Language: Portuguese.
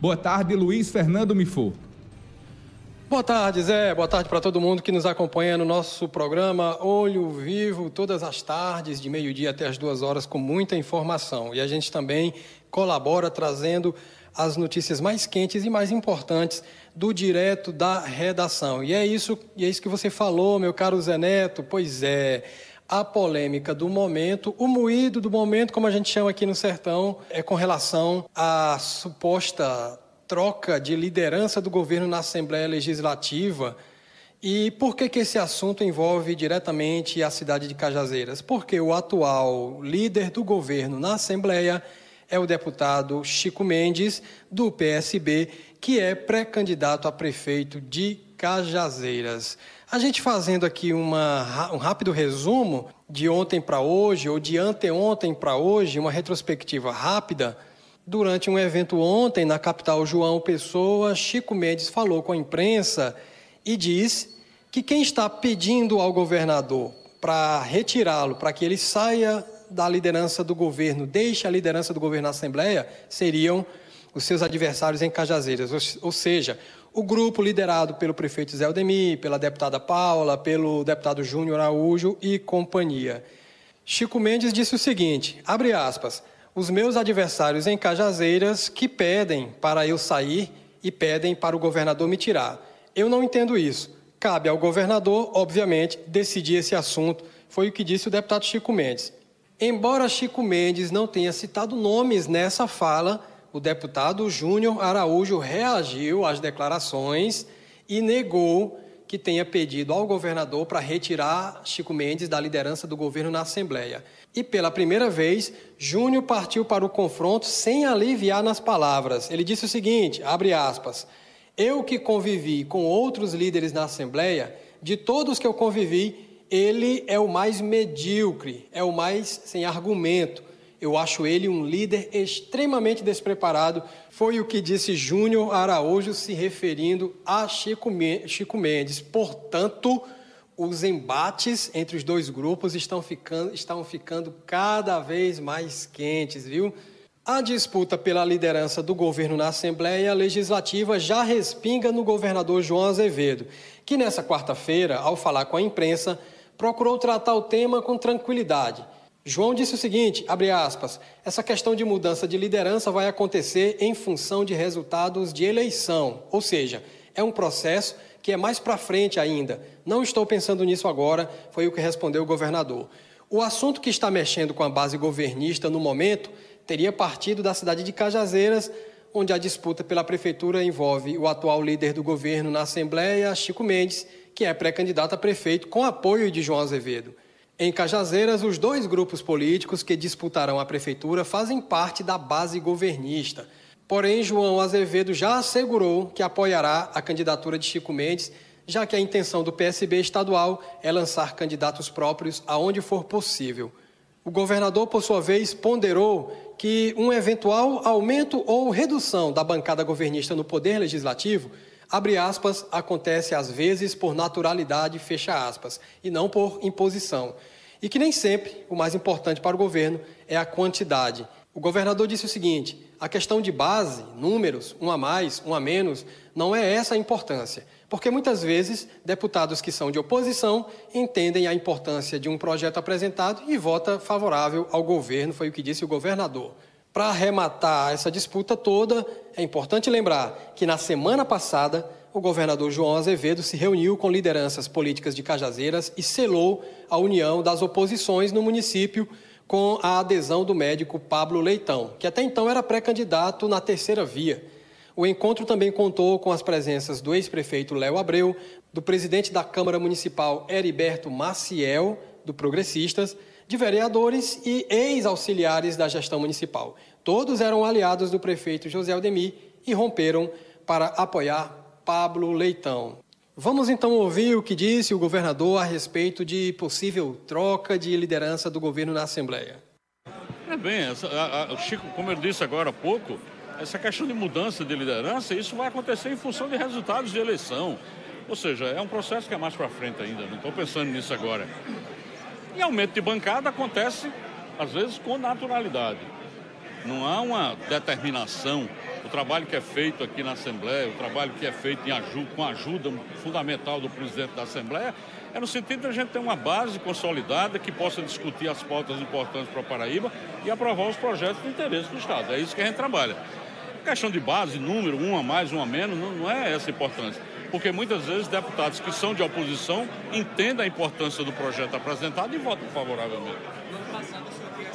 Boa tarde, Luiz Fernando Mifor. Boa tarde, Zé. Boa tarde para todo mundo que nos acompanha no nosso programa Olho Vivo, todas as tardes, de meio-dia até as duas horas, com muita informação. E a gente também colabora trazendo as notícias mais quentes e mais importantes do direto da redação. E é isso, e é isso que você falou, meu caro Zé Neto. Pois é, a polêmica do momento, o moído do momento, como a gente chama aqui no sertão, é com relação à suposta troca de liderança do governo na Assembleia Legislativa. E por que, que esse assunto envolve diretamente a cidade de Cajazeiras? Porque o atual líder do governo na Assembleia é o deputado Chico Mendes, do PSB, que é pré-candidato a prefeito de Cajazeiras. A gente fazendo aqui uma, um rápido resumo de ontem para hoje, ou de anteontem para hoje, uma retrospectiva rápida Durante um evento ontem na capital João Pessoa, Chico Mendes falou com a imprensa e diz que quem está pedindo ao governador para retirá-lo, para que ele saia da liderança do governo, deixe a liderança do governo na Assembleia, seriam os seus adversários em Cajazeiras, ou seja, o grupo liderado pelo prefeito Zé Aldemir, pela deputada Paula, pelo deputado Júnior Araújo e companhia. Chico Mendes disse o seguinte, abre aspas, os meus adversários em Cajazeiras que pedem para eu sair e pedem para o governador me tirar. Eu não entendo isso. Cabe ao governador, obviamente, decidir esse assunto, foi o que disse o deputado Chico Mendes. Embora Chico Mendes não tenha citado nomes nessa fala, o deputado Júnior Araújo reagiu às declarações e negou que tenha pedido ao governador para retirar Chico Mendes da liderança do governo na Assembleia. E pela primeira vez, Júnior partiu para o confronto sem aliviar nas palavras. Ele disse o seguinte, abre aspas, eu que convivi com outros líderes na Assembleia, de todos que eu convivi, ele é o mais medíocre, é o mais sem argumento. Eu acho ele um líder extremamente despreparado. Foi o que disse Júnior Araújo se referindo a Chico Mendes. Portanto, os embates entre os dois grupos estão ficando, estão ficando cada vez mais quentes, viu? A disputa pela liderança do governo na Assembleia Legislativa já respinga no governador João Azevedo, que nessa quarta-feira, ao falar com a imprensa, procurou tratar o tema com tranquilidade João disse o seguinte, abre aspas, essa questão de mudança de liderança vai acontecer em função de resultados de eleição, ou seja, é um processo que é mais para frente ainda. Não estou pensando nisso agora, foi o que respondeu o governador. O assunto que está mexendo com a base governista no momento teria partido da cidade de Cajazeiras, onde a disputa pela prefeitura envolve o atual líder do governo na Assembleia, Chico Mendes, que é pré-candidato a prefeito com apoio de João Azevedo. Em Cajazeiras, os dois grupos políticos que disputarão a prefeitura fazem parte da base governista. Porém, João Azevedo já assegurou que apoiará a candidatura de Chico Mendes, já que a intenção do PSB estadual é lançar candidatos próprios aonde for possível. O governador, por sua vez, ponderou que um eventual aumento ou redução da bancada governista no poder legislativo abre aspas, acontece às vezes por naturalidade, fecha aspas, e não por imposição. E que nem sempre o mais importante para o governo é a quantidade. O governador disse o seguinte: a questão de base, números, um a mais, um a menos, não é essa a importância. Porque muitas vezes deputados que são de oposição entendem a importância de um projeto apresentado e vota favorável ao governo, foi o que disse o governador. Para arrematar essa disputa toda, é importante lembrar que na semana passada o governador João Azevedo se reuniu com lideranças políticas de Cajazeiras e selou a união das oposições no município com a adesão do médico Pablo Leitão, que até então era pré-candidato na terceira via. O encontro também contou com as presenças do ex-prefeito Léo Abreu, do presidente da Câmara Municipal Heriberto Maciel, do Progressistas, de vereadores e ex-auxiliares da gestão municipal. Todos eram aliados do prefeito José Aldemir e romperam para apoiar Pablo Leitão. Vamos então ouvir o que disse o governador a respeito de possível troca de liderança do governo na Assembleia. É bem, essa, a, a, Chico, como ele disse agora há pouco, essa questão de mudança de liderança, isso vai acontecer em função de resultados de eleição. Ou seja, é um processo que é mais para frente ainda, não estou pensando nisso agora. E aumento de bancada acontece, às vezes, com naturalidade. Não há uma determinação o trabalho que é feito aqui na Assembleia, o trabalho que é feito em com a ajuda fundamental do presidente da Assembleia, é no sentido de a gente ter uma base consolidada que possa discutir as pautas importantes para a Paraíba e aprovar os projetos de interesse do Estado. É isso que a gente trabalha. Questão de base, número, um a mais, um a menos, não, não é essa a importância. Porque muitas vezes deputados que são de oposição entendem a importância do projeto apresentado e votam favoravelmente.